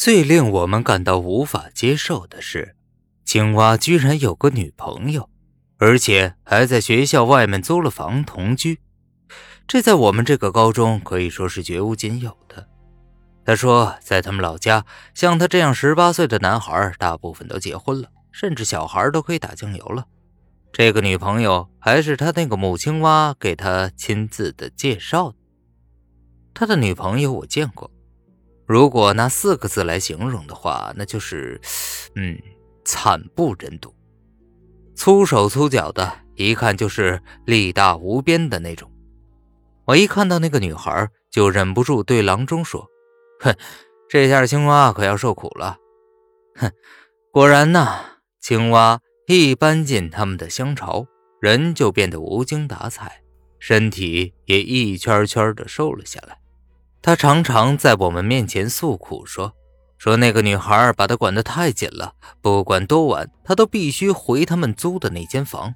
最令我们感到无法接受的是，青蛙居然有个女朋友，而且还在学校外面租了房同居。这在我们这个高中可以说是绝无仅有的。他说，在他们老家，像他这样十八岁的男孩，大部分都结婚了，甚至小孩都可以打酱油了。这个女朋友还是他那个母青蛙给他亲自的介绍的。他的女朋友我见过。如果拿四个字来形容的话，那就是，嗯，惨不忍睹，粗手粗脚的，一看就是力大无边的那种。我一看到那个女孩，就忍不住对郎中说：“哼，这下青蛙可要受苦了。”哼，果然呐，青蛙一搬进他们的香巢，人就变得无精打采，身体也一圈圈的瘦了下来。他常常在我们面前诉苦，说说那个女孩把他管得太紧了，不管多晚，他都必须回他们租的那间房。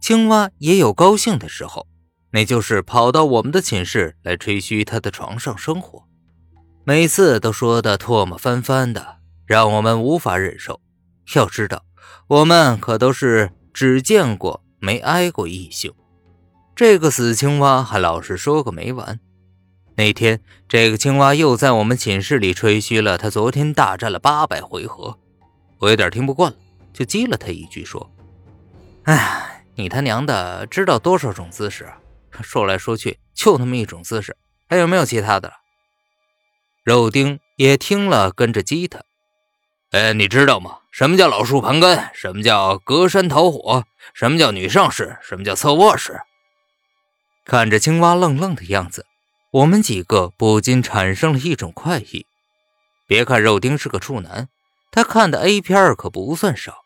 青蛙也有高兴的时候，那就是跑到我们的寝室来吹嘘他的床上生活，每次都说的唾沫翻翻的，让我们无法忍受。要知道，我们可都是只见过没挨过异性，这个死青蛙还老是说个没完。那天，这个青蛙又在我们寝室里吹嘘了，他昨天大战了八百回合。我有点听不惯了，就激了他一句说：“哎，你他娘的知道多少种姿势？说来说去就那么一种姿势，还有没有其他的了？”肉丁也听了，跟着激他：“哎，你知道吗？什么叫老树盘根？什么叫隔山逃火？什么叫女上士？什么叫侧卧式？”看着青蛙愣愣的样子。我们几个不禁产生了一种快意。别看肉丁是个处男，他看的 A 片可不算少。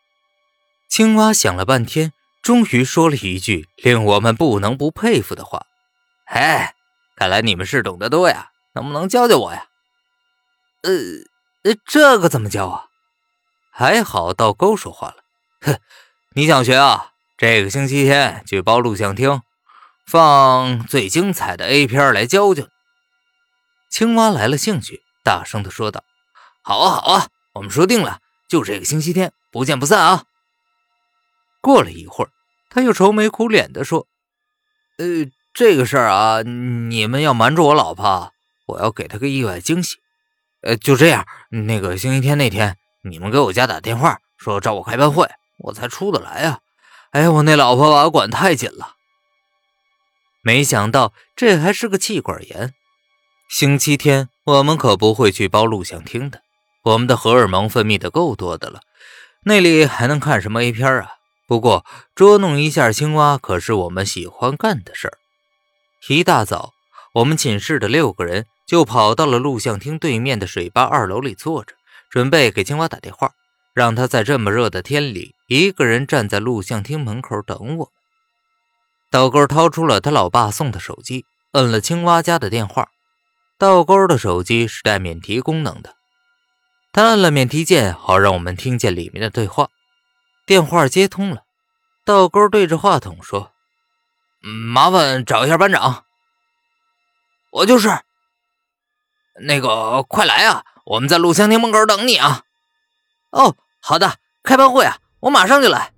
青蛙想了半天，终于说了一句令我们不能不佩服的话：“哎，看来你们是懂得多呀，能不能教教我呀？”“呃，这个怎么教啊？”还好道沟说话了：“哼，你想学啊？这个星期天去包录像厅。”放最精彩的 A 片来教教。青蛙来了兴趣，大声的说道：“好啊，好啊，我们说定了，就这个星期天，不见不散啊！”过了一会儿，他又愁眉苦脸的说：“呃，这个事儿啊，你们要瞒着我老婆，我要给她个意外惊喜。呃，就这样，那个星期天那天，你们给我家打电话说找我开班会，我才出得来啊。哎，我那老婆把我管太紧了。”没想到这还是个气管炎。星期天我们可不会去包录像厅的，我们的荷尔蒙分泌的够多的了，那里还能看什么 A 片啊？不过捉弄一下青蛙可是我们喜欢干的事儿。一大早，我们寝室的六个人就跑到了录像厅对面的水吧二楼里坐着，准备给青蛙打电话，让他在这么热的天里一个人站在录像厅门口等我。倒钩掏出了他老爸送的手机，摁了青蛙家的电话。倒钩的手机是带免提功能的，他按了免提键，好让我们听见里面的对话。电话接通了，倒钩对着话筒说：“麻烦找一下班长。”“我就是。”“那个，快来啊，我们在录像厅门口等你啊。”“哦，好的，开班会啊，我马上就来。”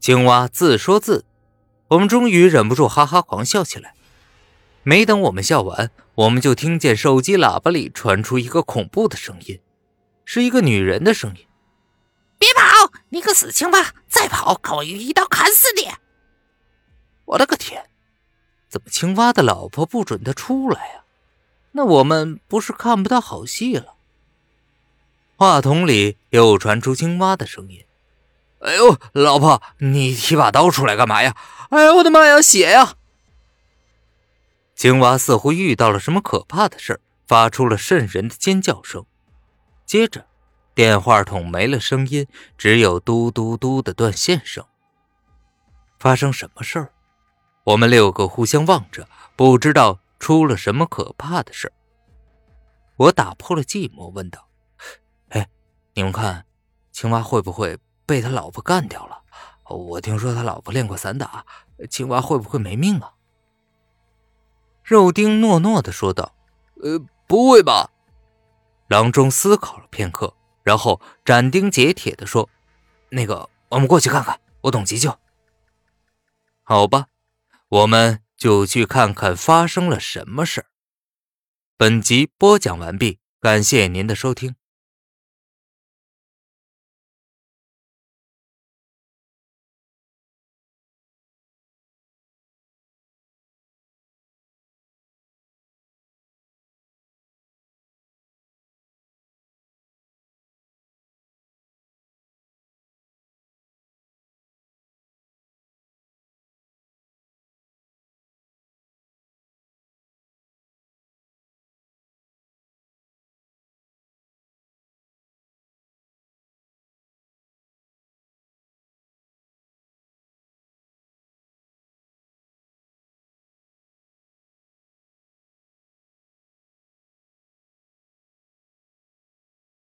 青蛙自说自。我们终于忍不住哈哈狂笑起来。没等我们笑完，我们就听见手机喇叭里传出一个恐怖的声音，是一个女人的声音：“别跑，你个死青蛙！再跑，看我一刀砍死你！”我的个天，怎么青蛙的老婆不准他出来呀？那我们不是看不到好戏了？话筒里又传出青蛙的声音。哎呦，老婆，你提把刀出来干嘛呀？哎呦，我的妈呀，血呀！青蛙似乎遇到了什么可怕的事发出了瘆人的尖叫声。接着，电话筒没了声音，只有嘟嘟嘟的断线声。发生什么事儿？我们六个互相望着，不知道出了什么可怕的事我打破了寂寞，问道：“哎，你们看，青蛙会不会？”被他老婆干掉了，我听说他老婆练过散打，青蛙会不会没命啊？肉丁诺诺的说道：“呃，不会吧？”郎中思考了片刻，然后斩钉截铁的说：“那个，我们过去看看。我懂急救。”好吧，我们就去看看发生了什么事儿。本集播讲完毕，感谢您的收听。